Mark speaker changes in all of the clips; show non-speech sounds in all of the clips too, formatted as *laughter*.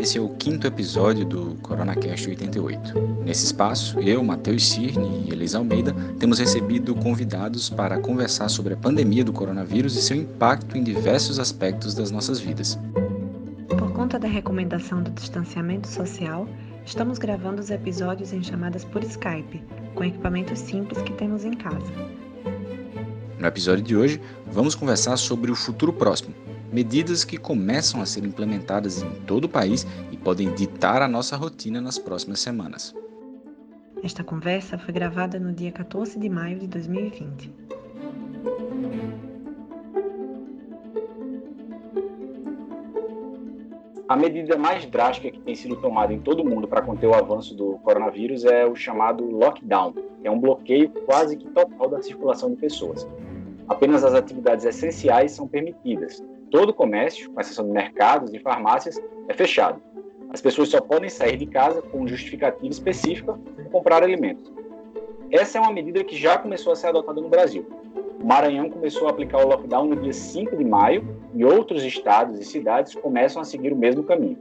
Speaker 1: esse é o quinto episódio do CoronaCast 88. Nesse espaço, eu, Matheus Cirne e Elisa Almeida temos recebido convidados para conversar sobre a pandemia do coronavírus e seu impacto em diversos aspectos das nossas vidas.
Speaker 2: Por conta da recomendação do distanciamento social, estamos gravando os episódios em chamadas por Skype, com equipamentos simples que temos em casa.
Speaker 1: No episódio de hoje, vamos conversar sobre o futuro próximo, medidas que começam a ser implementadas em todo o país e podem ditar a nossa rotina nas próximas semanas.
Speaker 2: Esta conversa foi gravada no dia 14 de maio de 2020.
Speaker 3: A medida mais drástica que tem sido tomada em todo o mundo para conter o avanço do coronavírus é o chamado lockdown, que é um bloqueio quase que total da circulação de pessoas. Apenas as atividades essenciais são permitidas, Todo o comércio, com exceção de mercados e farmácias, é fechado. As pessoas só podem sair de casa com justificativa específica para comprar alimentos. Essa é uma medida que já começou a ser adotada no Brasil. O Maranhão começou a aplicar o lockdown no dia 5 de maio e outros estados e cidades começam a seguir o mesmo caminho.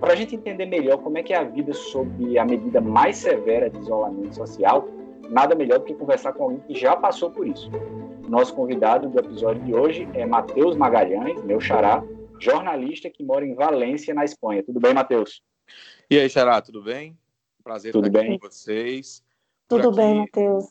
Speaker 3: Para a gente entender melhor como é que é a vida sob a medida mais severa de isolamento social, nada melhor do que conversar com alguém que já passou por isso. Nosso convidado do episódio de hoje é Matheus Magalhães, meu xará, jornalista que mora em Valência, na Espanha. Tudo bem, Matheus?
Speaker 4: E aí, xará, tudo bem? Prazer tudo estar bem? aqui com vocês.
Speaker 5: Por tudo aqui, bem, Matheus.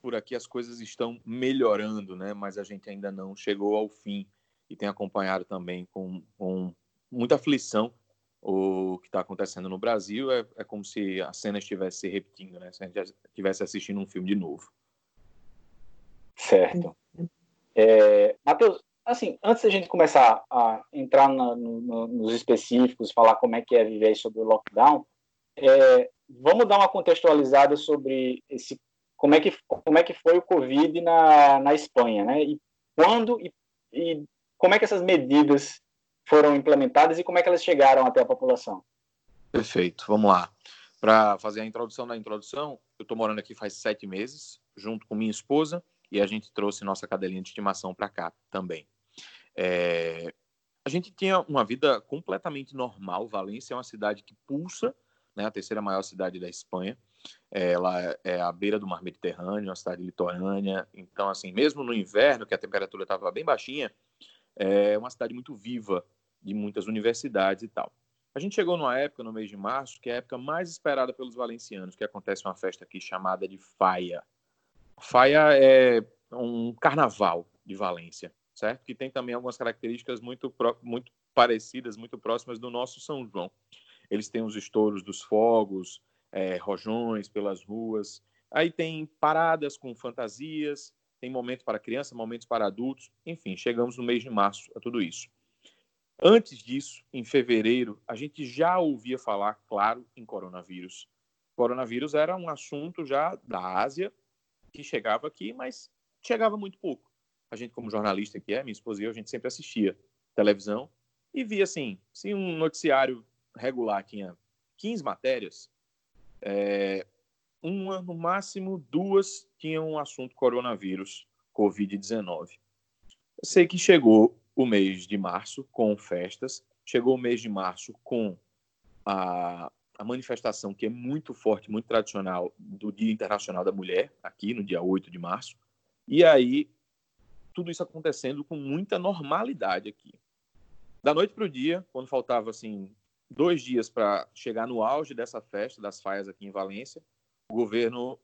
Speaker 4: Por aqui as coisas estão melhorando, né? Mas a gente ainda não chegou ao fim e tem acompanhado também com, com muita aflição o que está acontecendo no Brasil. É, é como se a cena estivesse se repetindo, né? Se a gente estivesse assistindo um filme de novo.
Speaker 3: Certo. É, Matheus, assim, antes da gente começar a entrar na, no, nos específicos, falar como é que é viver sobre o lockdown, é, vamos dar uma contextualizada sobre esse, como é que como é que foi o Covid na, na Espanha, né? E quando e, e como é que essas medidas foram implementadas e como é que elas chegaram até a população?
Speaker 4: Perfeito, vamos lá. Para fazer a introdução da introdução, eu estou morando aqui faz sete meses, junto com minha esposa e a gente trouxe nossa cadelinha de estimação para cá também. É, a gente tinha uma vida completamente normal. Valência é uma cidade que pulsa, né, a terceira maior cidade da Espanha. Ela é à beira do mar Mediterrâneo, uma cidade litorânea. Então, assim, mesmo no inverno, que a temperatura estava bem baixinha, é uma cidade muito viva, de muitas universidades e tal. A gente chegou numa época, no mês de março, que é a época mais esperada pelos valencianos, que acontece uma festa aqui chamada de Faia. Faia é um carnaval de Valência, certo? Que tem também algumas características muito, muito parecidas, muito próximas do nosso São João. Eles têm os estouros dos fogos, é, rojões pelas ruas. Aí tem paradas com fantasias, tem momentos para criança, momentos para adultos. Enfim, chegamos no mês de março a tudo isso. Antes disso, em fevereiro, a gente já ouvia falar, claro, em coronavírus. Coronavírus era um assunto já da Ásia que chegava aqui, mas chegava muito pouco. A gente, como jornalista que é, minha esposa e eu, a gente sempre assistia televisão e via assim, se um noticiário regular tinha 15 matérias, é, uma, no máximo duas tinham um assunto coronavírus, Covid-19. Sei que chegou o mês de março com festas, chegou o mês de março com a, a manifestação que é muito forte, muito tradicional do Dia Internacional da Mulher, aqui no dia 8 de março. E aí, tudo isso acontecendo com muita normalidade aqui. Da noite para o dia, quando faltava assim dois dias para chegar no auge dessa festa das faias aqui em Valência, o governo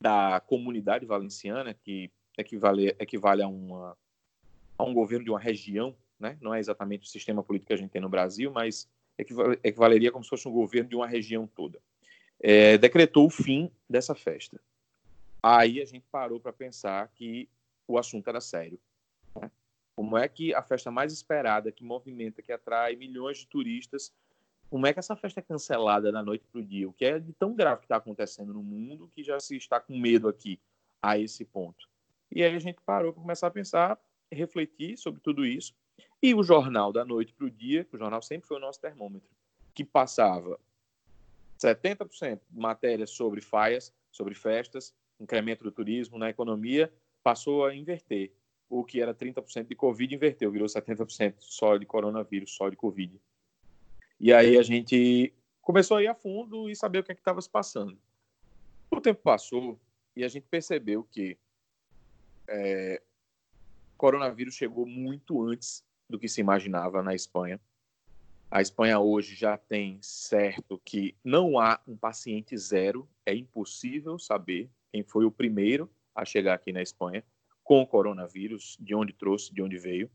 Speaker 4: da comunidade valenciana, que equivale, equivale a, uma, a um governo de uma região, né? não é exatamente o sistema político que a gente tem no Brasil, mas equivaleria como se fosse um governo de uma região toda. É, decretou o fim dessa festa. Aí a gente parou para pensar que o assunto era sério. Né? Como é que a festa mais esperada, que movimenta, que atrai milhões de turistas, como é que essa festa é cancelada da noite para o dia? O que é de tão grave que está acontecendo no mundo que já se está com medo aqui a esse ponto? E aí a gente parou para começar a pensar, refletir sobre tudo isso e o jornal da noite para o dia, o jornal sempre foi o nosso termômetro, que passava 70% de matérias sobre faias, sobre festas, incremento do turismo na economia, passou a inverter. O que era 30% de Covid inverteu, virou 70% só de coronavírus, só de Covid. E aí a gente começou a ir a fundo e saber o que é estava se passando. O tempo passou e a gente percebeu que é, coronavírus chegou muito antes do que se imaginava na Espanha. A Espanha hoje já tem certo que não há um paciente zero, é impossível saber quem foi o primeiro a chegar aqui na Espanha com o coronavírus, de onde trouxe, de onde veio.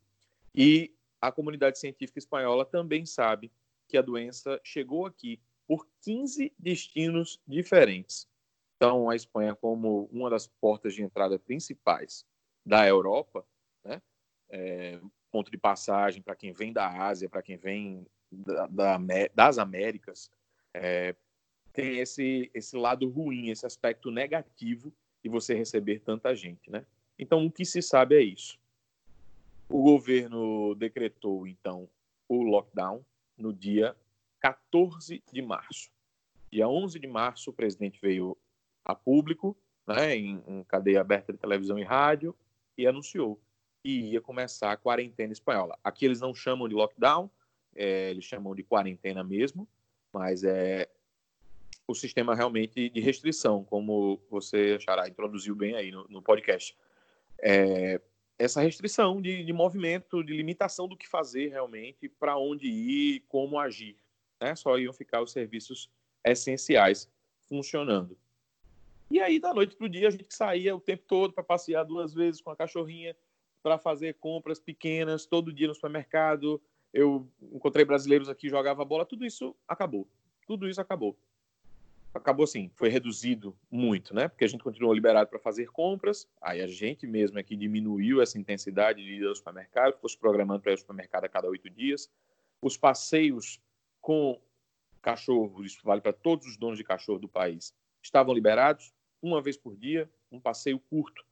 Speaker 4: E a comunidade científica espanhola também sabe que a doença chegou aqui por 15 destinos diferentes. Então, a Espanha, como uma das portas de entrada principais da Europa, né, é, ponto de passagem para quem vem da Ásia, para quem vem da, da, das Américas, é, tem esse, esse lado ruim, esse aspecto negativo de você receber tanta gente, né? Então, o que se sabe é isso. O governo decretou, então, o lockdown no dia 14 de março. Dia 11 de março, o presidente veio a público, né, em, em cadeia aberta de televisão e rádio, e anunciou que ia começar a quarentena espanhola. Aqui eles não chamam de lockdown, é, eles chamam de quarentena mesmo, mas é o sistema realmente de restrição, como você, Xará, introduziu bem aí no, no podcast. É, essa restrição de, de, movimento, de limitação do que fazer realmente, para onde ir, como agir. Né? Só iam ficar os serviços essenciais funcionando. E aí, da noite para o dia, a gente saía o tempo todo para passear duas vezes com a cachorrinha, para fazer compras pequenas, todo dia no supermercado. Eu encontrei brasileiros aqui, jogava bola, tudo isso acabou. Tudo isso acabou acabou assim, foi reduzido muito, né? Porque a gente continuou liberado para fazer compras, aí a gente mesmo é que diminuiu essa intensidade de ir ao supermercado, ficou se programando para ir ao supermercado a cada oito dias. Os passeios com cachorro, isso vale para todos os donos de cachorro do país, estavam liberados uma vez por dia, um passeio curto,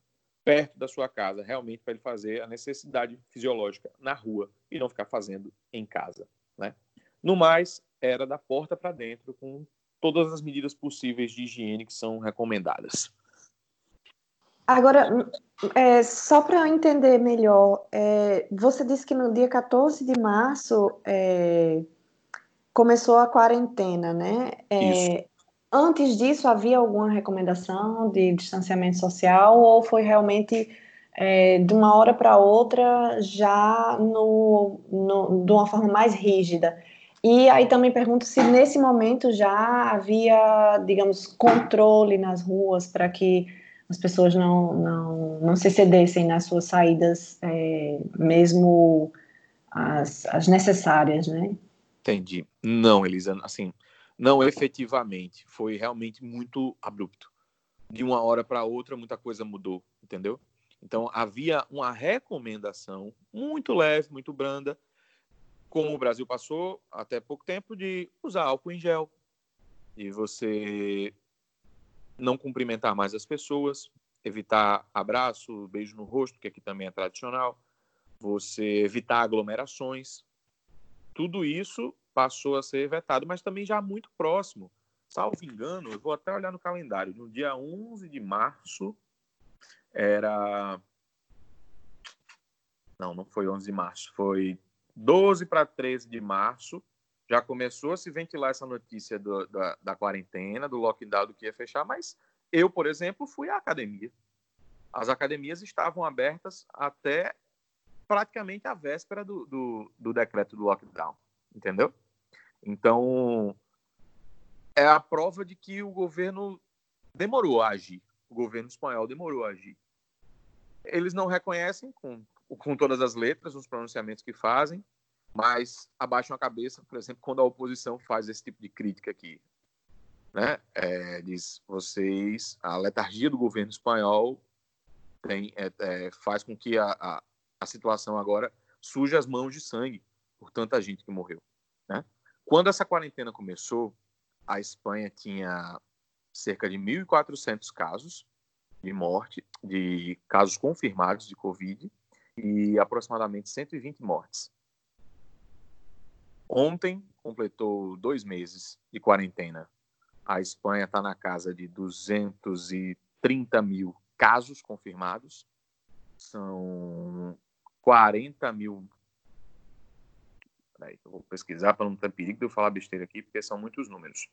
Speaker 4: perto da sua casa, realmente para ele fazer a necessidade fisiológica na rua e não ficar fazendo em casa, né? No mais, era da porta para dentro com todas as medidas possíveis de higiene que são recomendadas.
Speaker 2: Agora, é, só para eu entender melhor, é, você disse que no dia 14 de março é, começou a quarentena, né? É, antes disso, havia alguma recomendação de distanciamento social ou foi realmente é, de uma hora para outra já no, no, de uma forma mais rígida? E aí também pergunto se nesse momento já havia, digamos, controle nas ruas para que as pessoas não, não, não se cedessem nas suas saídas, é, mesmo as, as necessárias, né?
Speaker 4: Entendi. Não, Elisa, assim, não efetivamente. Foi realmente muito abrupto. De uma hora para outra, muita coisa mudou, entendeu? Então, havia uma recomendação muito leve, muito branda, como o Brasil passou até pouco tempo, de usar álcool em gel, e você não cumprimentar mais as pessoas, evitar abraço, beijo no rosto, que aqui também é tradicional, você evitar aglomerações. Tudo isso passou a ser vetado, mas também já muito próximo. Salvo engano, eu vou até olhar no calendário, no dia 11 de março era. Não, não foi 11 de março, foi 12 para 13 de março, já começou a se ventilar essa notícia do, da, da quarentena, do lockdown, do que ia fechar, mas eu, por exemplo, fui à academia. As academias estavam abertas até praticamente a véspera do, do, do decreto do lockdown, entendeu? Então, é a prova de que o governo demorou a agir. O governo espanhol demorou a agir. Eles não reconhecem, com com todas as letras nos pronunciamentos que fazem, mas abaixam a cabeça, por exemplo, quando a oposição faz esse tipo de crítica aqui. Né? É, diz, vocês, a letargia do governo espanhol tem, é, é, faz com que a, a, a, situação agora suje as mãos de sangue por tanta gente que morreu. Quando essa quarentena começou, a Espanha tinha cerca de 1.400 casos de morte, de casos confirmados de Covid, e aproximadamente 120 mortes. Ontem completou dois meses de quarentena. A Espanha está na casa de 230 mil casos confirmados, são 40 mil Peraí, eu vou pesquisar para não ter perigo de eu falar besteira aqui, porque são muitos números.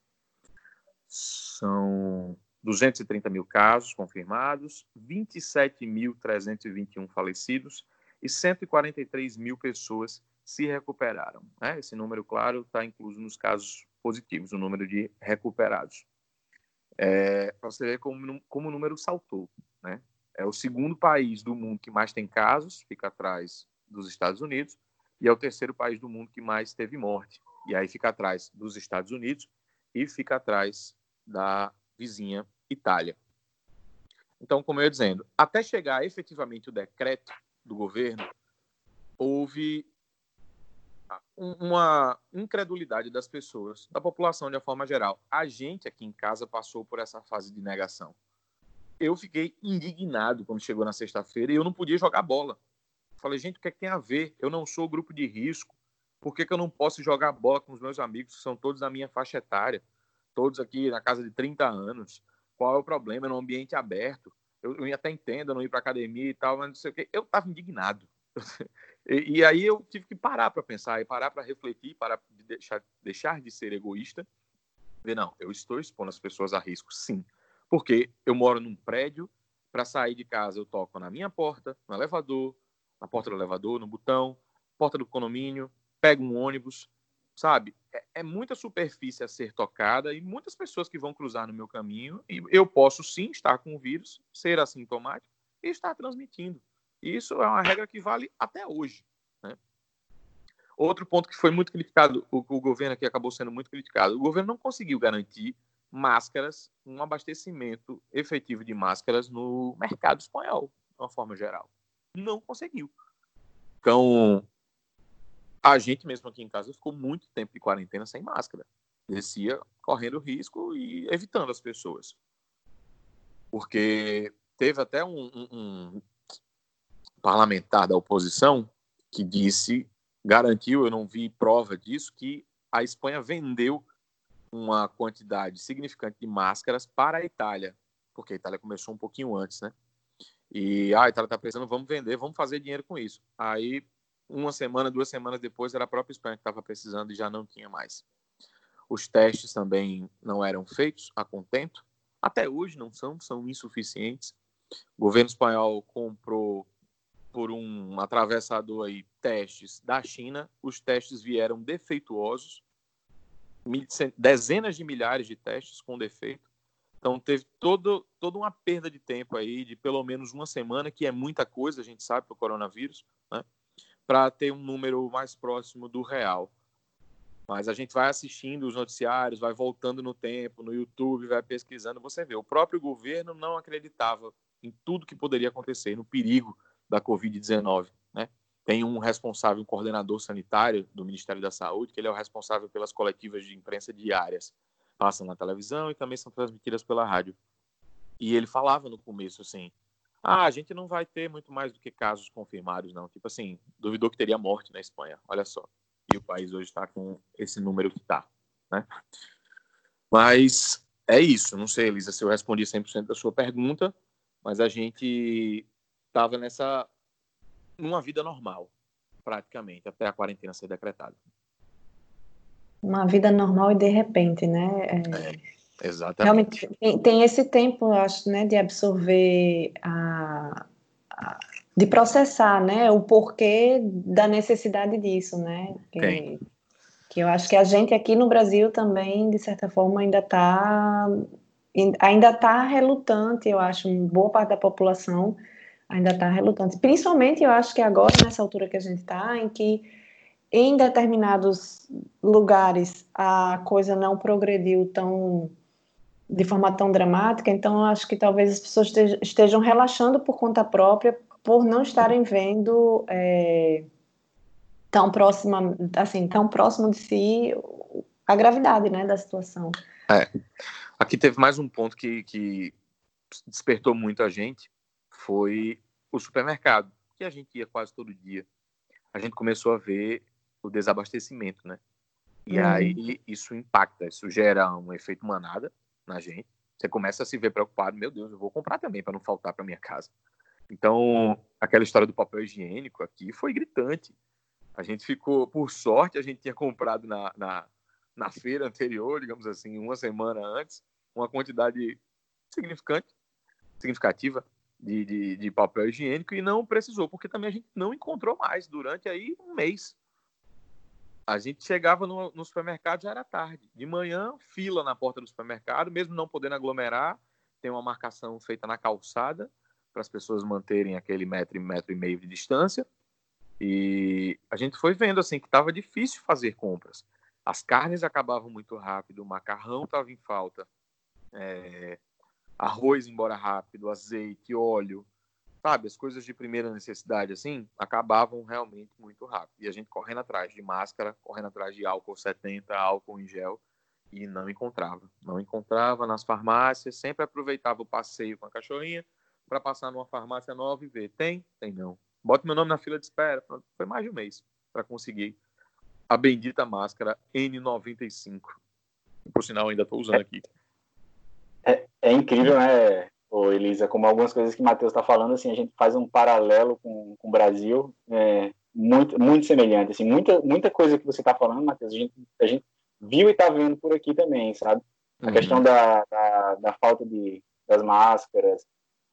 Speaker 4: São 230 mil casos confirmados, 27.321 falecidos e 143 mil pessoas se recuperaram. Né? Esse número, claro, está incluso nos casos positivos, o número de recuperados. É, para você ver como, como o número saltou. Né? É o segundo país do mundo que mais tem casos, fica atrás dos Estados Unidos, e é o terceiro país do mundo que mais teve morte. E aí fica atrás dos Estados Unidos e fica atrás da vizinha Itália. Então, como eu ia dizendo, até chegar efetivamente o decreto do governo, houve uma incredulidade das pessoas, da população de uma forma geral. A gente aqui em casa passou por essa fase de negação eu fiquei indignado quando chegou na sexta-feira e eu não podia jogar bola. Falei, gente, o que, é que tem a ver? Eu não sou grupo de risco. Por que, que eu não posso jogar bola com os meus amigos, que são todos da minha faixa etária? Todos aqui na casa de 30 anos. Qual é o problema? É no ambiente aberto. Eu, eu até entendo, eu não ir para academia e tal, mas não sei o quê. Eu estava indignado. *laughs* e, e, aí eu tive que parar para pensar, e parar para refletir, para deixar, deixar de ser egoísta. Ver, não, eu estou expondo as pessoas a risco, sim. Porque eu moro num prédio, para sair de casa eu toco na minha porta, no elevador, na porta do elevador, no botão, porta do condomínio, pego um ônibus, sabe? É, é, muita superfície a ser tocada e muitas pessoas que vão cruzar no meu caminho e eu posso sim estar com o vírus, ser assintomático e estar transmitindo. Isso é uma regra que vale até hoje. Né? Outro ponto que foi muito criticado, o, o governo aqui acabou sendo muito criticado, o governo não conseguiu garantir máscaras, um abastecimento efetivo de máscaras no mercado espanhol, de uma forma geral. Não conseguiu. Então, a gente mesmo aqui em casa ficou muito tempo de quarentena sem máscara. Descia correndo risco e evitando as pessoas. Porque teve até um, um, um parlamentar da oposição que disse, garantiu, eu não vi prova disso, que a Espanha vendeu uma quantidade significante de máscaras para a Itália, porque a Itália começou um pouquinho antes, né? E ah, a Itália está precisando, vamos vender, vamos fazer dinheiro com isso. Aí, uma semana, duas semanas depois, era a própria Espanha que estava precisando e já não tinha mais. Os testes também não eram feitos a contento. Até hoje não são, são insuficientes. O governo espanhol comprou por um atravessador aí testes da China. Os testes vieram defeituosos dezenas de milhares de testes com defeito. Então teve todo, toda uma perda de tempo aí de pelo menos uma semana, que é muita coisa, a gente sabe, para o coronavírus, né? para ter um número mais próximo do real. Mas a gente vai assistindo os noticiários, vai voltando no tempo, no YouTube, vai pesquisando, você vê. O próprio governo não acreditava em tudo que poderia acontecer, no perigo da Covid-19. Né? tem um responsável, um coordenador sanitário do Ministério da Saúde, que ele é o responsável pelas coletivas de imprensa diárias. Passam na televisão e também são transmitidas pela rádio. E ele falava no começo assim: ah, a gente não vai ter muito mais do que casos confirmados, não. Tipo assim, duvidou que teria morte na Espanha, olha só. E o país hoje está com esse número que está, né? Mas é isso. Não sei, Elisa, se eu respondi 100% da sua pergunta, mas a gente estava nessa numa vida normal, praticamente, até a quarentena ser decretada.
Speaker 2: Uma vida normal e de repente, né?
Speaker 4: É, exatamente.
Speaker 2: Realmente tem, tem, esse tempo, acho, né, de absorver a, a, de processar, né, o porquê da necessidade disso, né? Que, tem. que eu acho que a gente aqui no Brasil também, de certa forma, ainda está ainda está relutante, eu acho, boa parte da população ainda está relutante. Principalmente, eu acho que agora, nessa altura que a gente está, em que em determinados lugares a coisa não progrediu tão de forma tão dramática, então acho que talvez as pessoas estejam relaxando por conta própria, por não estarem vendo é, tão próxima, assim, tão próximo de si a gravidade, né, da situação.
Speaker 4: É. Aqui teve mais um ponto que, que despertou muito a gente, foi o supermercado, que a gente ia quase todo dia. A gente começou a ver o desabastecimento, né? E uhum. aí isso impacta, isso gera um efeito manada na gente. Você começa a se ver preocupado, meu Deus, eu vou comprar também para não faltar para minha casa. Então, aquela história do papel higiênico aqui foi gritante. A gente ficou, por sorte, a gente tinha comprado na, na, na feira anterior, digamos assim, uma semana antes, uma quantidade significante, significativa de, de, de, papel higiênico e não precisou, porque também a gente não encontrou mais durante aí um mês. A gente chegava no, no supermercado já era tarde. De manhã, fila na porta do supermercado, mesmo não podendo aglomerar, tem uma marcação feita na calçada para as pessoas manterem aquele metro, metro e meio de distância. E a gente foi vendo assim que estava difícil fazer compras. As carnes acabavam muito rápido, o macarrão estava em falta, é, arroz embora rápido, azeite, óleo, sabe, as coisas de primeira necessidade assim, acabavam realmente muito rápido. E a gente correndo atrás de máscara, correndo atrás de álcool 70, álcool em gel e não encontrava. Não encontrava nas farmácias, sempre aproveitava o passeio com a cachorrinha para passar numa farmácia nova e ver, tem? Tem não. Bota meu nome na fila de espera. Foi mais de um mês para conseguir a bendita máscara N95. Por sinal, ainda estou usando aqui.
Speaker 3: É, é incrível, né, ô Elisa, como algumas coisas que o Matheus está falando, assim, a gente faz um paralelo com, com o Brasil, é, muito, muito semelhante, assim, muita, muita coisa que você está falando, Matheus, a gente, a gente viu e está vendo por aqui também, sabe? A uhum. questão da, da, da, falta de, das máscaras,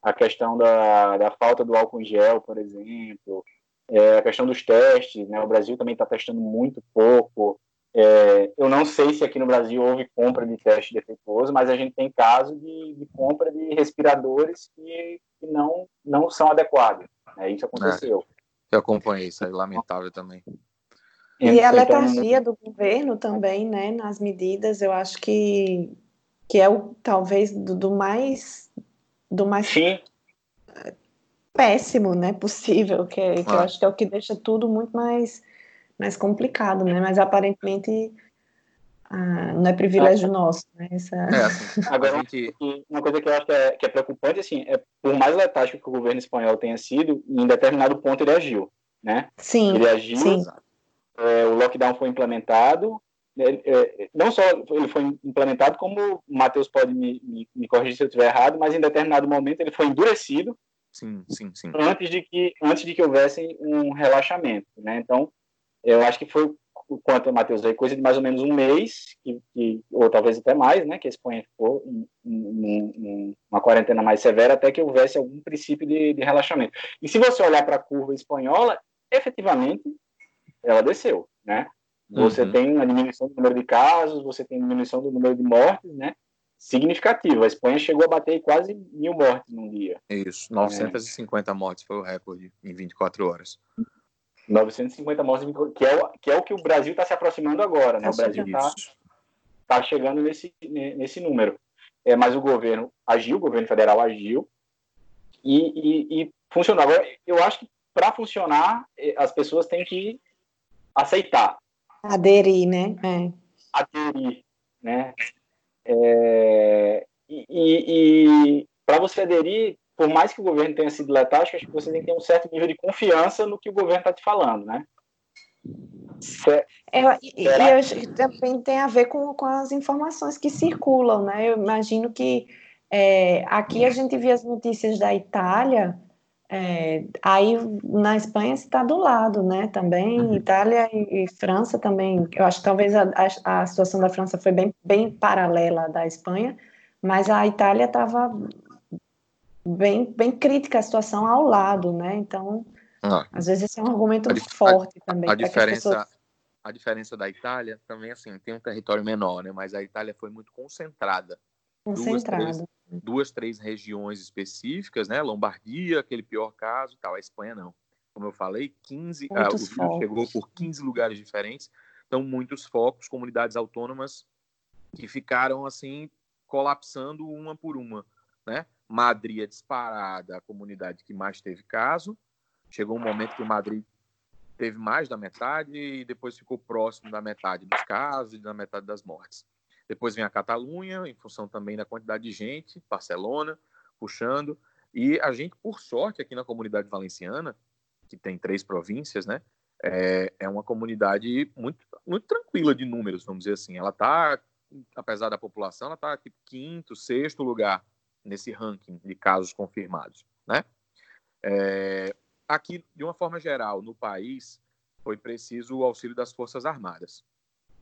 Speaker 3: a questão da, da falta do álcool em gel, por exemplo, é, a questão dos testes, né? O Brasil também está testando muito pouco, é, eu não sei se aqui no Brasil houve compra de teste defeituoso, mas a gente tem caso de, de compra de respiradores que, que, não, não são adequados. Né? Isso aconteceu.
Speaker 4: É, eu acompanhei, isso é lamentável também.
Speaker 2: E a então, letargia do governo também, né, nas medidas, eu acho que, que é o talvez do, do mais do mais
Speaker 3: Sim.
Speaker 2: péssimo, né, possível, que, é, que ah. eu acho que é o que deixa tudo muito mais mais complicado, né? Mas aparentemente ah, não é privilégio ah, nosso, né? Essa... É,
Speaker 3: assim, Agora, gente... uma coisa que eu acho que é, que é, preocupante, assim, é por mais letático que o governo espanhol tenha sido, em determinado ponto ele agiu, né?
Speaker 2: Sim,
Speaker 3: ele agiu,
Speaker 2: sim.
Speaker 3: É, o lockdown foi implementado, é, é, não só ele foi implementado, como o Matheus pode me, me, me corrigir se eu estiver errado, mas em determinado momento ele foi endurecido,
Speaker 4: sim, sim, sim.
Speaker 3: antes de que antes de que houvesse um relaxamento, né? Então eu acho que foi o quanto, Matheus, aí coisa de mais ou menos um mês, que, que, ou talvez até mais, né, que a Espanha ficou em, em, em, uma quarentena mais severa até que houvesse algum princípio de, de relaxamento. E se você olhar para a curva espanhola, efetivamente, ela desceu, né? Você uhum. tem uma diminuição do número de casos, você tem diminuição do número de mortes, né? Significativo. A Espanha chegou a bater quase mil mortes num dia.
Speaker 4: Isso, 950 é. mortes foi o recorde em 24 horas.
Speaker 3: 950 mortes, que é, o, que é o que o Brasil está se aproximando agora, né? O Brasil está tá chegando nesse, nesse número. É, mas o governo agiu, o governo federal agiu e, e, e funcionou. Agora, eu acho que para funcionar, eh, as pessoas têm que aceitar.
Speaker 2: Aderir, né? É.
Speaker 3: Aderir, né? É, e, e, e para você aderir, por mais que o governo tenha sido letárgico, acho que você tem que ter um certo nível de confiança no que o governo está te falando, né?
Speaker 2: É, e, eu acho que também tem a ver com, com as informações que circulam, né? Eu imagino que é, aqui a gente via as notícias da Itália, é, aí na Espanha está do lado, né? Também uhum. Itália e, e, França também. Eu acho que talvez a, a, a situação da França foi bem, bem paralela da Espanha, mas a Itália estava bem, bem crítica a situação ao lado, né? Então, ah. às vezes esse é um argumento a, forte a, também.
Speaker 4: A diferença, pessoas... a diferença da Itália também, assim, tem um território menor, né? Mas a Itália foi muito concentrada.
Speaker 2: Concentrada.
Speaker 4: Duas três, duas, três regiões específicas, né? Lombardia, aquele pior caso tal. A Espanha não. Como eu falei, 15, ah, o vírus chegou por 15 lugares diferentes. Então, muitos focos, comunidades autônomas que ficaram, assim, colapsando uma por uma, né? Madrid é disparada a comunidade que mais teve caso. Chegou um momento que Madrid teve mais da metade e depois ficou próximo da metade dos casos e da metade das mortes. Depois vem a Catalunha, em função também da quantidade de gente, Barcelona, puxando. E a gente, por sorte, aqui na comunidade valenciana, que tem três províncias, né? É, é uma comunidade muito, muito tranquila de números, vamos dizer assim. Ela está, apesar da população, ela está quinto, sexto lugar nesse ranking de casos confirmados, né? É, aqui, de uma forma geral, no país, foi preciso o auxílio das Forças Armadas.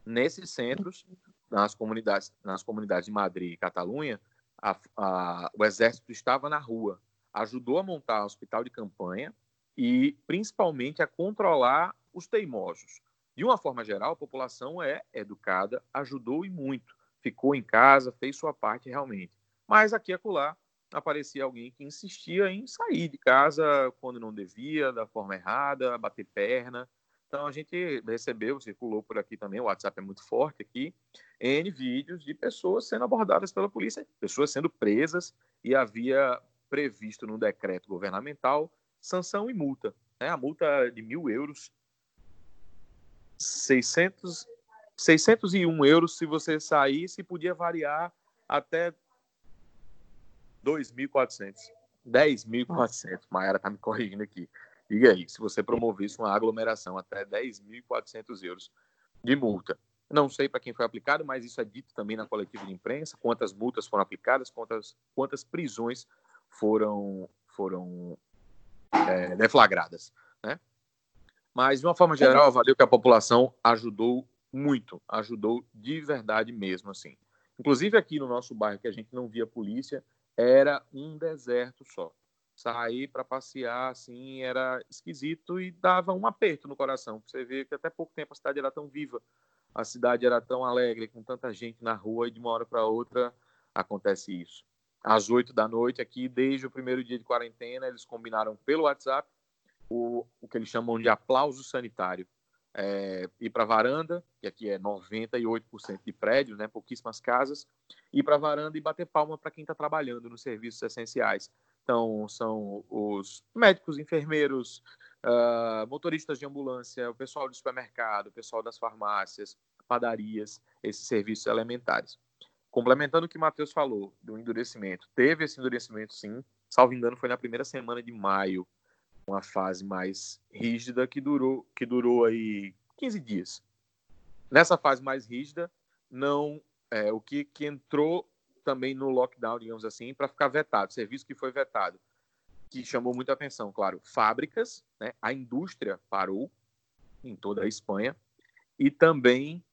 Speaker 4: Nesses centros, nas comunidades, nas comunidades de Madrid e Catalunha, a, a, o exército estava na rua, ajudou a montar hospital de campanha e, principalmente, a controlar os teimosos. De uma forma geral, a população é educada, ajudou e muito, ficou em casa, fez sua parte realmente. Mas aqui e acolá aparecia alguém que insistia em sair de casa quando não devia, da forma errada, bater perna. Então a gente recebeu, circulou por aqui também, o WhatsApp é muito forte aqui, N vídeos de pessoas sendo abordadas pela polícia, pessoas sendo presas e havia previsto no decreto governamental sanção e multa. Né? A multa de mil euros, 600, 601 euros se você saísse, podia variar até 2.400. 10.400. Maiara está me corrigindo aqui. Diga aí, se você promovesse uma aglomeração até 10.400 euros de multa. Não sei para quem foi aplicado, mas isso é dito também na coletiva de imprensa, quantas multas foram aplicadas, quantas, quantas prisões foram, foram é, deflagradas. Né? Mas, de uma forma geral, valeu que a população ajudou muito, ajudou de verdade mesmo, assim. Inclusive aqui no nosso bairro, que a gente não via polícia, era um deserto só. Sair para passear, assim, era esquisito e dava um aperto no coração. Você vê que até pouco tempo a cidade era tão viva, a cidade era tão alegre, com tanta gente na rua, e de uma hora para outra acontece isso. Às oito da noite, aqui, desde o primeiro dia de quarentena, eles combinaram pelo WhatsApp o, o que eles chamam de aplauso sanitário é, ir para a varanda, que aqui é 98% de prédios, né, pouquíssimas casas, ir para a varanda e bater palma para quem está trabalhando nos serviços essenciais. Então, são os médicos, enfermeiros, uh, motoristas de ambulância, o pessoal do supermercado, o pessoal das farmácias, padarias, esses serviços elementares. Complementando o que o Matheus falou do endurecimento, teve esse endurecimento sim, salvo engano, foi na primeira semana de maio uma fase mais rígida que durou, que durou aí 15 dias. Nessa fase mais rígida, não é, o que, que entrou também no lockdown, digamos assim, para ficar vetado, serviço que foi vetado, que chamou muita atenção, claro, fábricas, né, a indústria parou em toda a Espanha e também,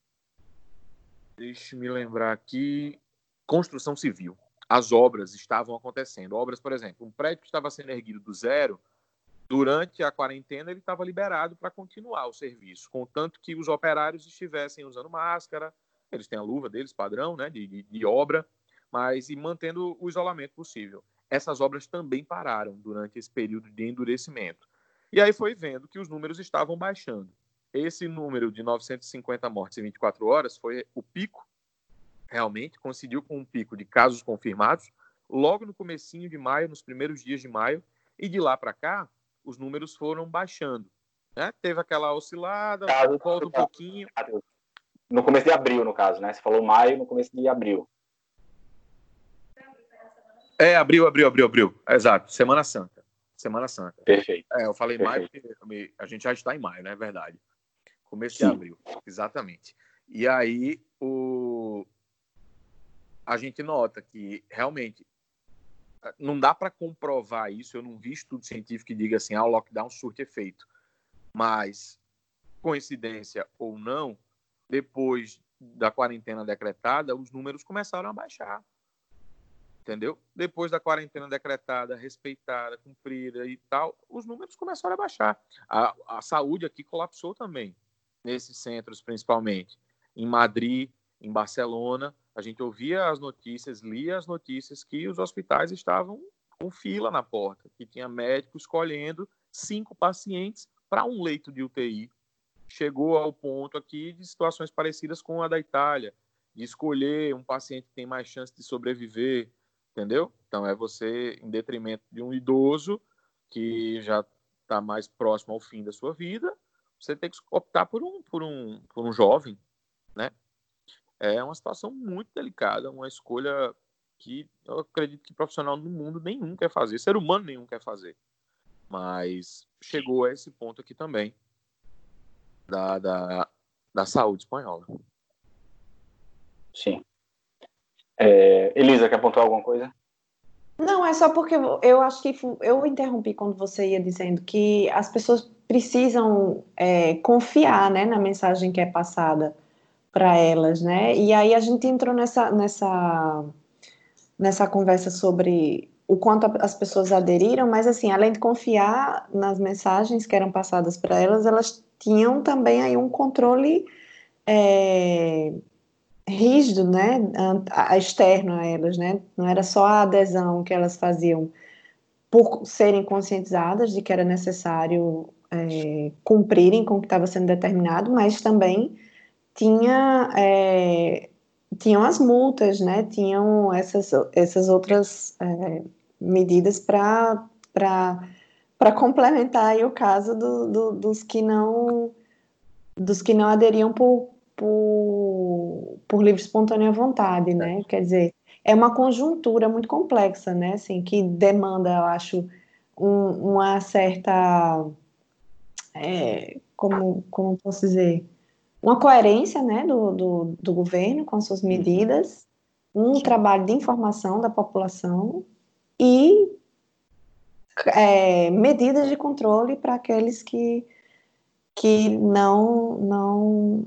Speaker 4: deixe-me lembrar aqui, construção civil. As obras estavam acontecendo. Obras, por exemplo, um prédio que estava sendo erguido do zero, durante a quarentena ele estava liberado para continuar o serviço, contanto que os operários estivessem usando máscara, eles têm a luva deles padrão, né, de, de, obra, mas e mantendo o isolamento possível. Essas obras também pararam durante esse período de endurecimento. E aí foi vendo que os números estavam baixando. Esse número de 950 mortes em 24 horas foi o pico, realmente, coincidiu com um pico de casos confirmados logo no comecinho de maio, nos primeiros dias de maio, e de lá para cá, os números foram baixando. Né? Teve aquela oscilada, caso, volta um pouquinho.
Speaker 3: No começo de abril, no caso, né? Você falou maio, no começo de abril.
Speaker 4: É, abril, abril, abril, abril. Exato, Semana Santa. Semana Santa.
Speaker 3: Perfeito.
Speaker 4: É, eu falei Perfeito. maio, porque a gente já está em maio, não é verdade? Começo Sim. de abril, exatamente. E aí, o... a gente nota que realmente não dá para comprovar isso, eu não vi estudo científico que diga assim, ah, o lockdown surte efeito. Mas, coincidência ou não, depois da quarentena decretada, os números começaram a baixar. Entendeu? Depois da quarentena decretada, respeitada, cumprida e tal, os números começaram a baixar. A, a saúde aqui colapsou também, nesses centros principalmente. Em Madrid, em Barcelona, a gente ouvia as notícias, lia as notícias que os hospitais estavam com fila na porta, que tinha médico escolhendo cinco pacientes para um leito de UTI. Chegou ao ponto aqui de situações parecidas com a da Itália, de escolher um paciente que tem mais chance de sobreviver, entendeu? Então é você, em detrimento de um idoso que já está mais próximo ao fim da sua vida, você tem que optar por um, por um, por um jovem, né? É uma situação muito delicada, uma escolha que eu acredito que profissional no mundo nenhum quer fazer, ser humano nenhum quer fazer. Mas chegou a esse ponto aqui também da, da, da saúde espanhola.
Speaker 3: Sim. É, Elisa, quer apontar alguma coisa?
Speaker 2: Não, é só porque eu acho que eu interrompi quando você ia dizendo que as pessoas precisam é, confiar né, na mensagem que é passada para elas, né? E aí a gente entrou nessa, nessa, nessa conversa sobre o quanto as pessoas aderiram, mas assim, além de confiar nas mensagens que eram passadas para elas, elas tinham também aí um controle é, rígido, né, externo a elas, né, não era só a adesão que elas faziam por serem conscientizadas de que era necessário é, cumprirem com o que estava sendo determinado, mas também tinha é, tinham as multas, né, tinham essas, essas outras é, medidas para para complementar o caso do, do, dos que não dos que não aderiam por, por, por livre espontânea vontade, né? Quer dizer, é uma conjuntura muito complexa, né? Assim, que demanda, eu acho, um, uma certa, é, como, como posso dizer, uma coerência, né, do, do, do governo com as suas uhum. medidas, um trabalho de informação da população e é, medidas de controle para aqueles que, que não, não,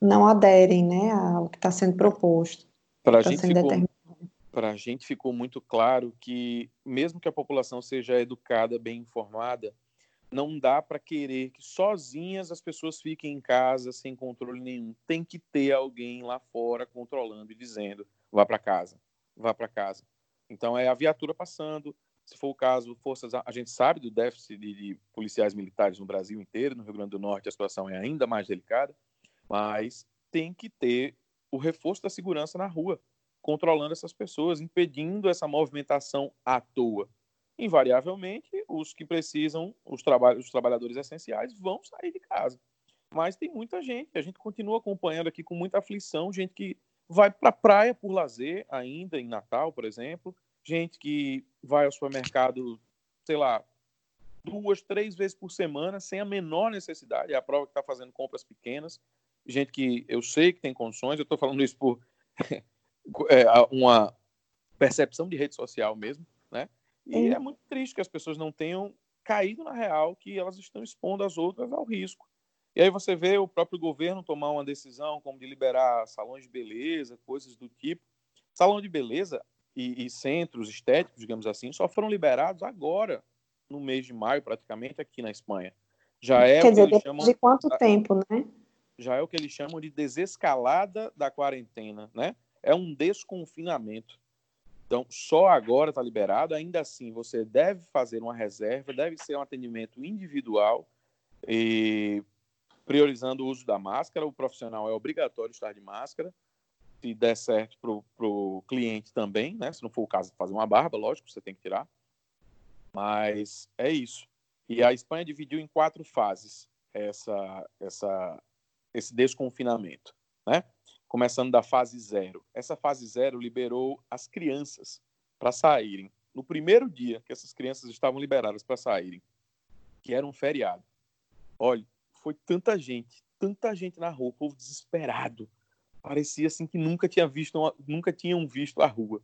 Speaker 2: não aderem né, ao que está sendo proposto.
Speaker 4: Para a tá a gente ficou muito claro que, mesmo que a população seja educada, bem informada, não dá para querer que sozinhas as pessoas fiquem em casa sem controle nenhum. Tem que ter alguém lá fora controlando e dizendo: vá para casa, vá para casa. Então é a viatura passando, se for o caso, forças, a gente sabe do déficit de, de, policiais militares no Brasil inteiro, no Rio Grande do Norte a situação é ainda mais delicada, mas tem que ter o reforço da segurança na rua, controlando essas pessoas, impedindo essa movimentação à toa. Invariavelmente, os que precisam, os, traba os trabalhadores essenciais, vão sair de casa. Mas tem muita gente, a gente continua acompanhando aqui com muita aflição, gente que vai para a praia por lazer ainda, em Natal, por exemplo, gente que vai ao supermercado, sei lá, duas, três vezes por semana, sem a menor necessidade. É a prova que está fazendo compras pequenas. Gente que eu sei que tem condições, eu estou falando isso por *laughs* é, uma percepção de rede social mesmo? E é muito triste que as pessoas não tenham caído na real que elas estão expondo as outras ao risco. E aí você vê o próprio governo tomar uma decisão como de liberar salões de beleza, coisas do tipo. Salão de beleza, e, e, centros estéticos, digamos assim, só foram liberados agora, no mês de maio, praticamente, aqui na Espanha. Já é
Speaker 2: Quer dizer, chamam, de quanto tempo, né?
Speaker 4: Já é o que eles chamam de desescalada da quarentena, né? É um desconfinamento. Então, só agora está liberado. Ainda assim, você deve fazer uma reserva, deve ser um atendimento individual e priorizando o uso da máscara. O profissional é obrigatório estar de máscara se der certo para o cliente também, né? Se não for o caso de fazer uma barba, lógico, você tem que tirar. Mas é isso. E a Espanha dividiu em quatro fases essa, essa, esse desconfinamento, né? Começando da fase zero. Essa fase zero liberou as crianças para saírem. No primeiro dia que essas crianças estavam liberadas para saírem, que era um feriado. Olha, foi tanta gente, tanta gente na rua, povo desesperado, parecia assim que nunca tinha visto, nunca tinham visto a rua.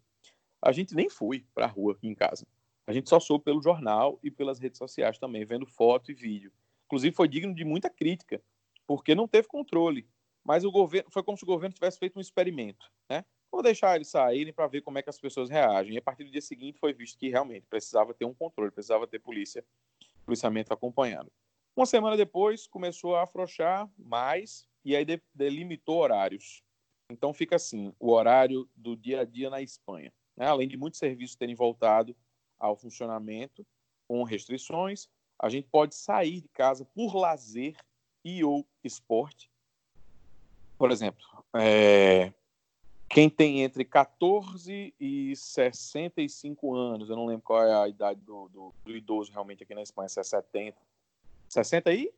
Speaker 4: A gente nem foi para a rua aqui em casa. A gente só soube pelo jornal e pelas redes sociais também, vendo foto e vídeo. Inclusive foi digno de muita crítica, porque não teve controle. Mas o governo foi como se o governo tivesse feito um experimento, né? Vou deixar eles saírem para ver como é que as pessoas reagem. E a partir do dia seguinte foi visto que realmente precisava ter um controle, precisava ter polícia, policiamento acompanhando. Uma semana depois começou a afrouxar mais e aí delimitou horários. Então fica assim, o horário do dia a dia na Espanha. Né? Além de muitos serviços terem voltado ao funcionamento com restrições, a gente pode sair de casa por lazer e ou esporte. Por exemplo, é... quem tem entre 14 e 65 anos, eu não lembro qual é a idade do, do, do idoso realmente aqui na Espanha, se é 70. 60 aí?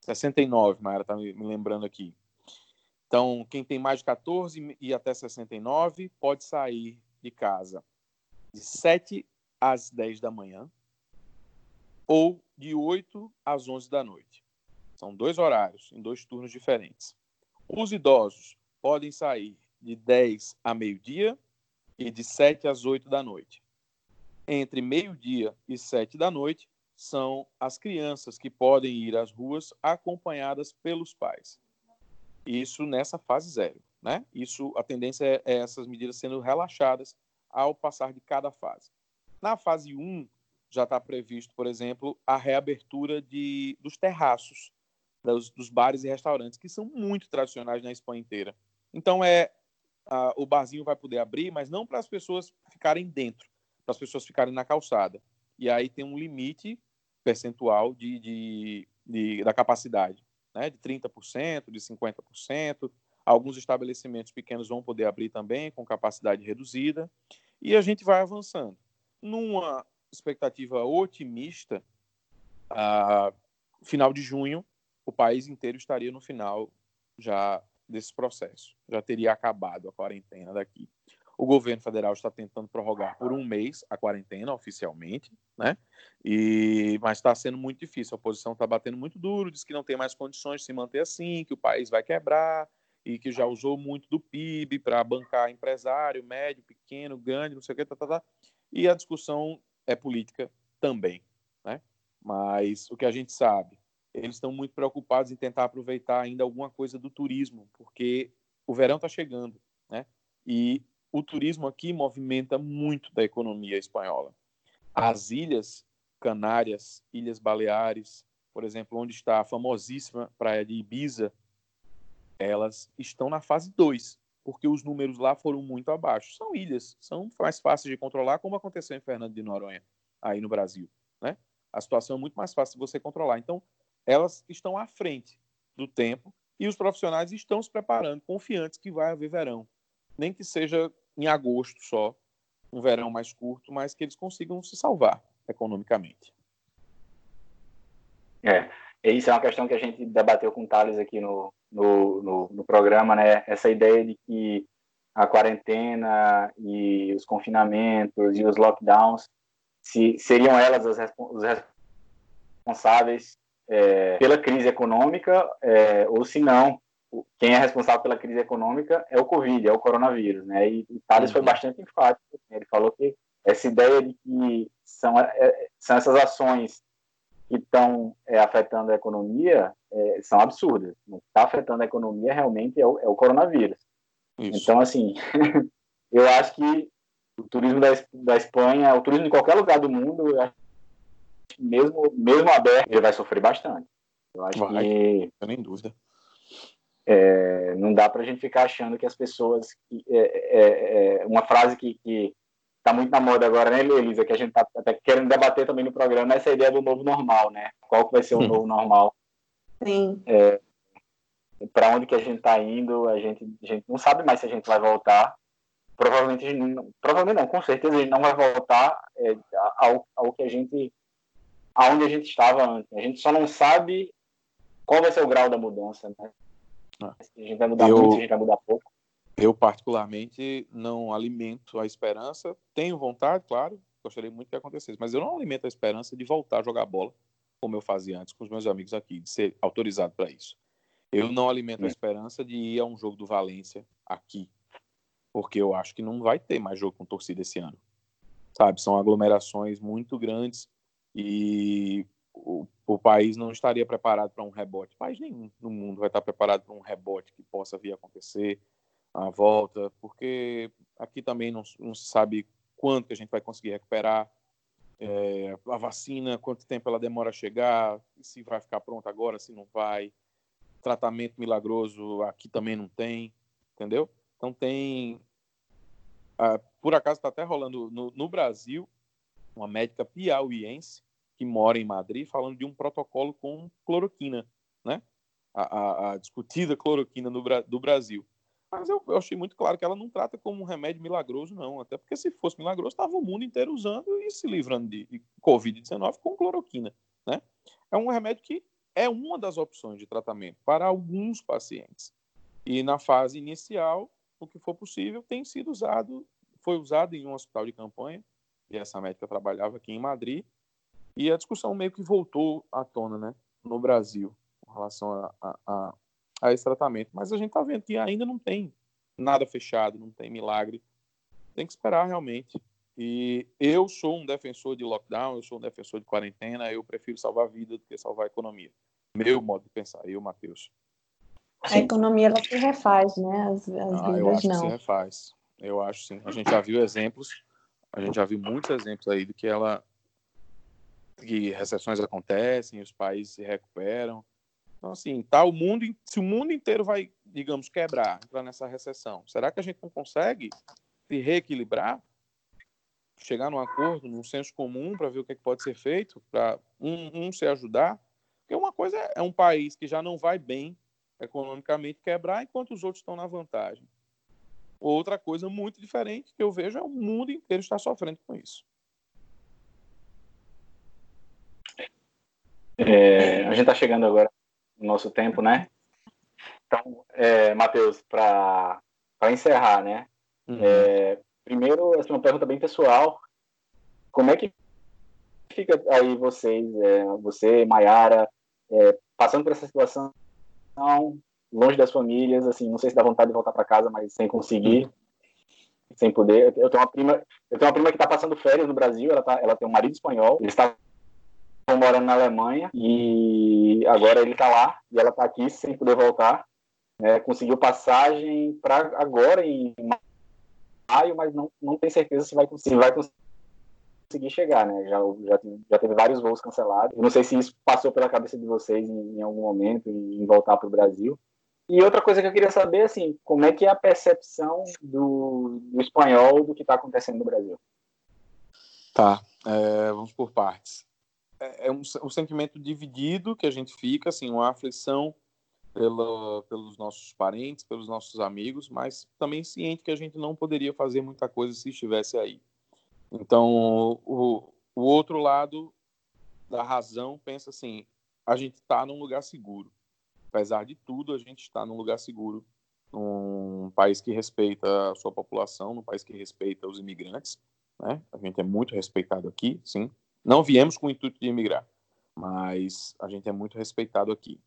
Speaker 4: 69, Mayara está me, me lembrando aqui. Então, quem tem mais de 14 e até 69 pode sair de casa de 7 às 10 da manhã ou de 8 às 11 da noite. São dois horários, em dois turnos diferentes. Os idosos podem sair de 10 a meio-dia e de 7 às 8 da noite. entre meio-dia e sete da noite são as crianças que podem ir às ruas acompanhadas pelos pais. Isso nessa fase zero, né? Isso a tendência é, é essas medidas sendo relaxadas ao passar de cada fase. Na fase 1, um, já está previsto, por exemplo, a reabertura de, dos terraços dos, dos, bares e restaurantes, que são muito tradicionais na Espanha inteira. Então, é a, o barzinho vai poder abrir, mas não para as pessoas ficarem dentro, para as pessoas ficarem na calçada. E aí tem um limite percentual de, de, de da capacidade, né? de 30%, de 50%. Alguns estabelecimentos pequenos vão poder abrir também, com capacidade reduzida. E a gente vai avançando. Numa expectativa otimista, a final de junho, o país inteiro estaria no final já desse processo. Já teria acabado a quarentena daqui. O governo federal está tentando prorrogar por um mês a quarentena oficialmente, né? E mas está sendo muito difícil. A oposição está batendo muito duro, diz que não tem mais condições de se manter assim, que o país vai quebrar e que já usou muito do PIB para bancar empresário, médio, pequeno, grande, não sei o que, tá, tá, tá. E a discussão é política também, né? Mas o que a gente sabe, eles estão muito preocupados em tentar aproveitar ainda alguma coisa do turismo, porque o verão está chegando, né? E o turismo aqui movimenta muito da economia espanhola. As ilhas Canárias, Ilhas Baleares, por exemplo, onde está a famosíssima praia de Ibiza, elas estão na fase 2, porque os números lá foram muito abaixo. São ilhas, são mais fáceis de controlar, como aconteceu em Fernando de Noronha, aí no Brasil. Né? A situação é muito mais fácil de você controlar. Então, elas estão à frente do tempo e os profissionais estão se preparando, confiantes que vai haver verão. Nem que seja em agosto só, um verão mais curto, mas que eles consigam se salvar economicamente.
Speaker 3: É, isso é uma questão que a gente debateu com o Thales aqui no, no, no, no programa, né? Essa ideia de que a quarentena e os confinamentos e os lockdowns se, seriam elas as, os responsáveis é, pela crise econômica, é, ou se não, quem é responsável pela crise econômica é o Covid, é o coronavírus, né? E o Thales uhum. foi bastante enfático. Assim, ele falou que essa ideia de que são, é, é, são essas ações que estão é, afetando a economia é, são absurdas. O que está afetando a economia realmente é o, é o coronavírus. Isso. Então, assim, *laughs* eu acho que o turismo da, da Espanha, o turismo de qualquer lugar do mundo, mesmo, mesmo aberto, ele vai sofrer bastante. Eu acho vai, que.
Speaker 4: Nem dúvida.
Speaker 3: É, não dá para a gente ficar achando que as pessoas. É, é, é, uma frase que, que tá muito na moda agora, né, Elisa? Que a gente tá até querendo debater também no programa essa ideia do novo normal, né? Qual que vai ser o novo normal?
Speaker 2: Sim.
Speaker 3: É, para onde que a gente está indo? A gente, a gente não sabe mais se a gente vai voltar. Provavelmente, provavelmente não, com certeza a gente não vai voltar é, ao, ao que a gente, aonde a gente estava antes. A gente só não sabe qual vai ser o grau da mudança, né? Ah. Se a gente vai mudar eu, muito, se a gente vai mudar pouco.
Speaker 4: Eu, particularmente, não alimento a esperança. Tenho vontade, claro, gostaria muito que acontecesse, mas eu não alimento a esperança de voltar a jogar bola como eu fazia antes com os meus amigos aqui, de ser autorizado para isso. Eu não alimento a esperança de ir a um jogo do Valência aqui, porque eu acho que não vai ter mais jogo com torcida esse ano. Sabe, são aglomerações muito grandes e o, o país não estaria preparado para um rebote. País nenhum no mundo vai estar preparado para um rebote que possa vir a acontecer à volta, porque aqui também não, não se sabe quanto que a gente vai conseguir recuperar é, a vacina, quanto tempo ela demora a chegar, se vai ficar pronta agora, se não vai. Tratamento milagroso aqui também não tem, entendeu? Então tem. Ah, por acaso está até rolando no, no Brasil uma médica piauiense que mora em Madrid, falando de um protocolo com cloroquina, né? A, a, a discutida cloroquina no, do Brasil. Mas eu, eu, achei muito claro que ela não trata como um remédio milagroso, não. Até porque se fosse milagroso, estava o mundo inteiro usando e se livrando de, de Covid-19 com cloroquina, né? É um remédio que é uma das opções de tratamento para alguns pacientes. E na fase inicial, o que for possível tem sido usado, foi usado em um hospital de campanha, e essa médica trabalhava aqui em Madrid, e a discussão meio que voltou à tona, né, no Brasil, com relação a, a, a, a esse tratamento. Mas a gente está vendo que ainda não tem nada fechado, não tem milagre. Tem que esperar realmente E eu sou um defensor de lockdown, eu sou um defensor de quarentena, eu prefiro salvar a vida do que salvar a economia. Meu modo de pensar, eu, Matheus.
Speaker 2: A economia ela se refaz, né? As, as
Speaker 4: ah,
Speaker 2: vidas
Speaker 4: eu acho
Speaker 2: não.
Speaker 4: que se refaz. Eu acho sim. A gente já viu exemplos, a gente já viu muitos exemplos aí de que ela que recessões acontecem, os países se recuperam. Então, assim, tá o mundo, se o mundo inteiro vai, digamos, quebrar, entrar nessa recessão, será que a gente não consegue se reequilibrar? Chegar num acordo, num senso comum para ver o que, é que pode ser feito, para um, um se ajudar? Porque uma coisa é, é um país que já não vai bem economicamente quebrar enquanto os outros estão na vantagem. Outra coisa muito diferente que eu vejo é o mundo inteiro estar sofrendo com isso.
Speaker 3: É, a gente está chegando agora no nosso tempo, né? Então, é, Matheus, para encerrar, né? Uhum. É, primeiro, essa é uma pergunta bem pessoal. Como é que fica aí vocês, é, você, Maiara, é, passando por essa situação, longe das famílias, assim, não sei se dá vontade de voltar para casa, mas sem conseguir, sem poder. Eu tenho uma prima, eu tenho uma prima que está passando férias no Brasil, ela, tá, ela tem um marido espanhol, eles estavam morando na Alemanha e agora ele está lá e ela está aqui sem poder voltar. É, conseguiu passagem para agora em maio, mas não, não tem certeza se vai conseguir, vai conseguir chegar, né? Já, já, já teve vários voos cancelados. Eu não sei se isso passou pela cabeça de vocês em, em algum momento, em voltar para o Brasil. E outra coisa que eu queria saber, assim, como é que é a percepção do, do espanhol do que está acontecendo no Brasil?
Speaker 4: Tá, é, vamos por partes. É, é um, um, sentimento dividido que a gente fica, assim, uma aflição pela, pelos nossos parentes, pelos nossos amigos, mas também ciente que a gente não poderia fazer muita coisa se estivesse aí. Então, o, o outro lado da razão pensa assim: a gente está num lugar seguro. Apesar de tudo, a gente está num lugar seguro, num país que respeita a sua população, num país que respeita os imigrantes. Né? A gente é muito respeitado aqui, sim. Não viemos com o intuito de emigrar, mas a gente é muito respeitado aqui.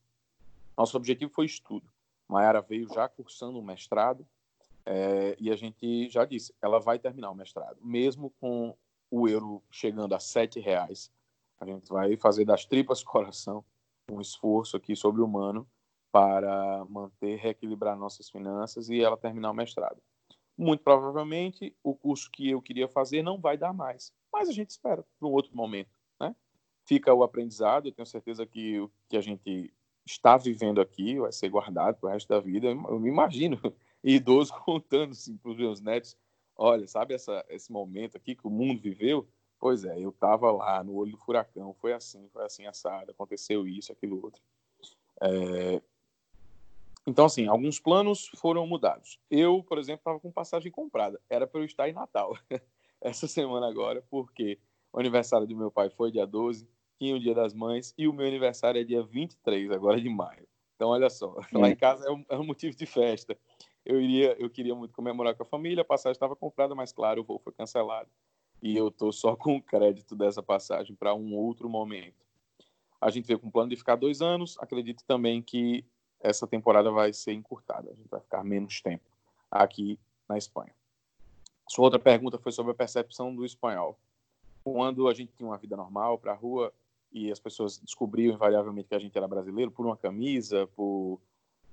Speaker 4: Nosso objetivo foi estudo. Mayara veio já cursando um mestrado é, e a gente já disse, ela vai terminar o mestrado, mesmo com o euro chegando a sete reais. A gente vai fazer das tripas coração um esforço aqui sobre-humano para manter, reequilibrar nossas finanças e ela terminar o mestrado. Muito provavelmente o curso que eu queria fazer não vai dar mais mas a gente espera para um outro momento, né? Fica o aprendizado, eu tenho certeza que o que a gente está vivendo aqui vai ser guardado para o resto da vida. Eu me imagino *laughs* idoso *laughs* contando assim, para os meus netos, olha, sabe essa, esse momento aqui que o mundo viveu? Pois é, eu estava lá no olho do furacão, foi assim, foi assim assado, aconteceu isso, aquilo outro. É... Então, assim, alguns planos foram mudados. Eu, por exemplo, estava com passagem comprada, era para eu estar em Natal. *laughs* essa semana agora, porque o aniversário do meu pai foi dia 12, tinha o dia das mães, e o meu aniversário é dia 23, agora de maio. Então, olha só, lá em casa é um, é um motivo de festa. Eu iria, eu queria muito comemorar com a família, a passagem estava comprada, mas claro, o voo foi cancelado. E eu tô só *laughs* com o crédito dessa passagem para um outro momento. A gente veio com o plano de ficar dois anos. Acredito também que essa temporada vai ser encurtada. A gente vai ficar menos tempo aqui na Espanha. Sua outra pergunta foi sobre a percepção do espanhol. Quando a gente tinha uma vida normal para a rua e as pessoas descobriam invariavelmente que a gente era brasileiro por uma camisa, por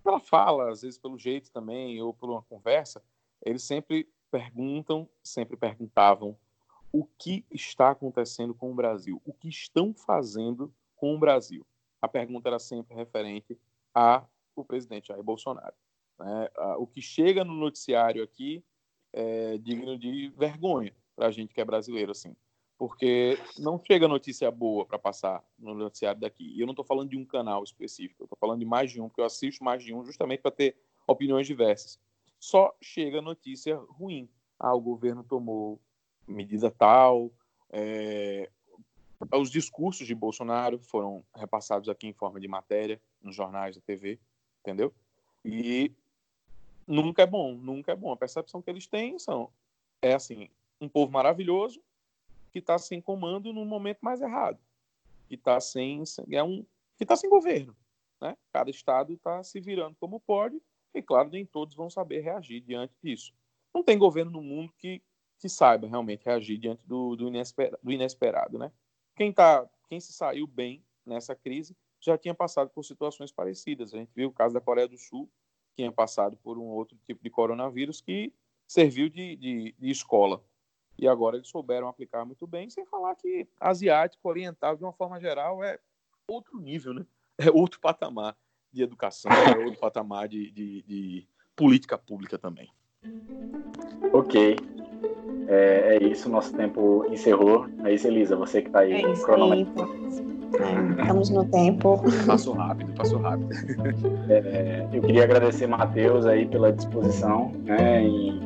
Speaker 4: pela fala, às vezes pelo jeito também, ou por uma conversa, eles sempre perguntam, sempre perguntavam o que está acontecendo com o Brasil, o que estão fazendo com o Brasil. A pergunta era sempre referente a o presidente Jair Bolsonaro. Né? O que chega no noticiário aqui é, digno de vergonha para a gente que é brasileiro, assim. Porque não chega notícia boa para passar no noticiário daqui. E eu não estou falando de um canal específico, eu estou falando de mais de um, porque eu assisto mais de um justamente para ter opiniões diversas. Só chega notícia ruim. Ah, o governo tomou medida tal, é, os discursos de Bolsonaro foram repassados aqui em forma de matéria nos jornais da TV, entendeu? E nunca é bom, nunca é bom. A percepção que eles têm são é assim, um povo maravilhoso que está sem comando no momento mais errado, que está sem é um que está sem governo, né? Cada estado está se virando como pode e claro nem todos vão saber reagir diante disso. Não tem governo no mundo que que saiba realmente reagir diante do, do, inesperado, do inesperado, né? Quem, tá, quem se saiu bem nessa crise já tinha passado por situações parecidas. A gente viu o caso da Coreia do Sul, que tinha passado por um outro tipo de coronavírus que serviu de, de, de escola. E agora eles souberam aplicar muito bem, sem falar que asiático, oriental, de uma forma geral, é outro nível, né? É outro patamar de educação, é outro *laughs* patamar de, de, de política pública também.
Speaker 3: Ok. É, é, isso, nosso tempo encerrou. É isso, Elisa, você que está aí.
Speaker 2: É isso aí. É, estamos no tempo.
Speaker 4: Passo rápido, passo rápido.
Speaker 3: É, eu queria agradecer Matheus aí pela disposição né, em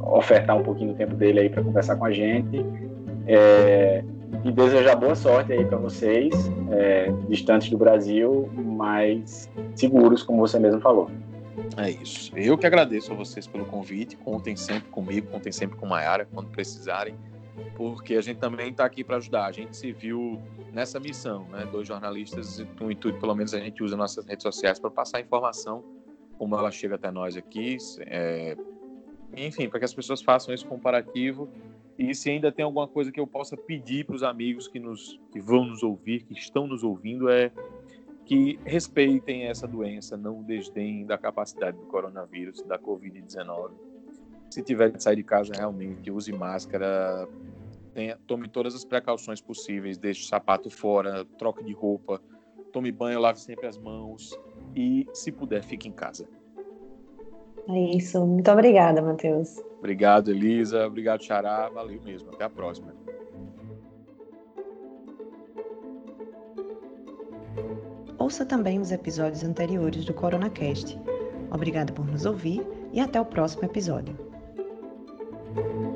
Speaker 3: ofertar um pouquinho do tempo dele aí para conversar com a gente. É, e desejar boa sorte aí para vocês, é, distantes do Brasil, mas seguros, como você mesmo falou.
Speaker 4: É isso. Eu que agradeço a vocês pelo convite. Contem sempre comigo, contem sempre com a Mayara quando precisarem, porque a gente também está aqui para ajudar. A gente se viu nessa missão, né? Dois jornalistas, no intuito, pelo menos a gente usa nossas redes sociais para passar informação como ela chega até nós aqui. É... Enfim, para que as pessoas façam esse comparativo e se ainda tem alguma coisa que eu possa pedir para os amigos que, nos, que vão nos ouvir, que estão nos ouvindo, é que respeitem essa doença, não desdeem da capacidade do coronavírus, da Covid-19. Se tiver de sair de casa, realmente use máscara, tenha, tome todas as precauções possíveis, deixe o sapato fora, troque de roupa, tome banho, lave sempre as mãos e, se puder, fique em casa.
Speaker 2: É isso. Muito obrigada, Matheus.
Speaker 4: Obrigado, Elisa. Obrigado, Xará. Valeu mesmo. Até a próxima.
Speaker 5: Ouça também os episódios anteriores do CoronaCast. Obrigada por nos ouvir e até o próximo episódio. thank you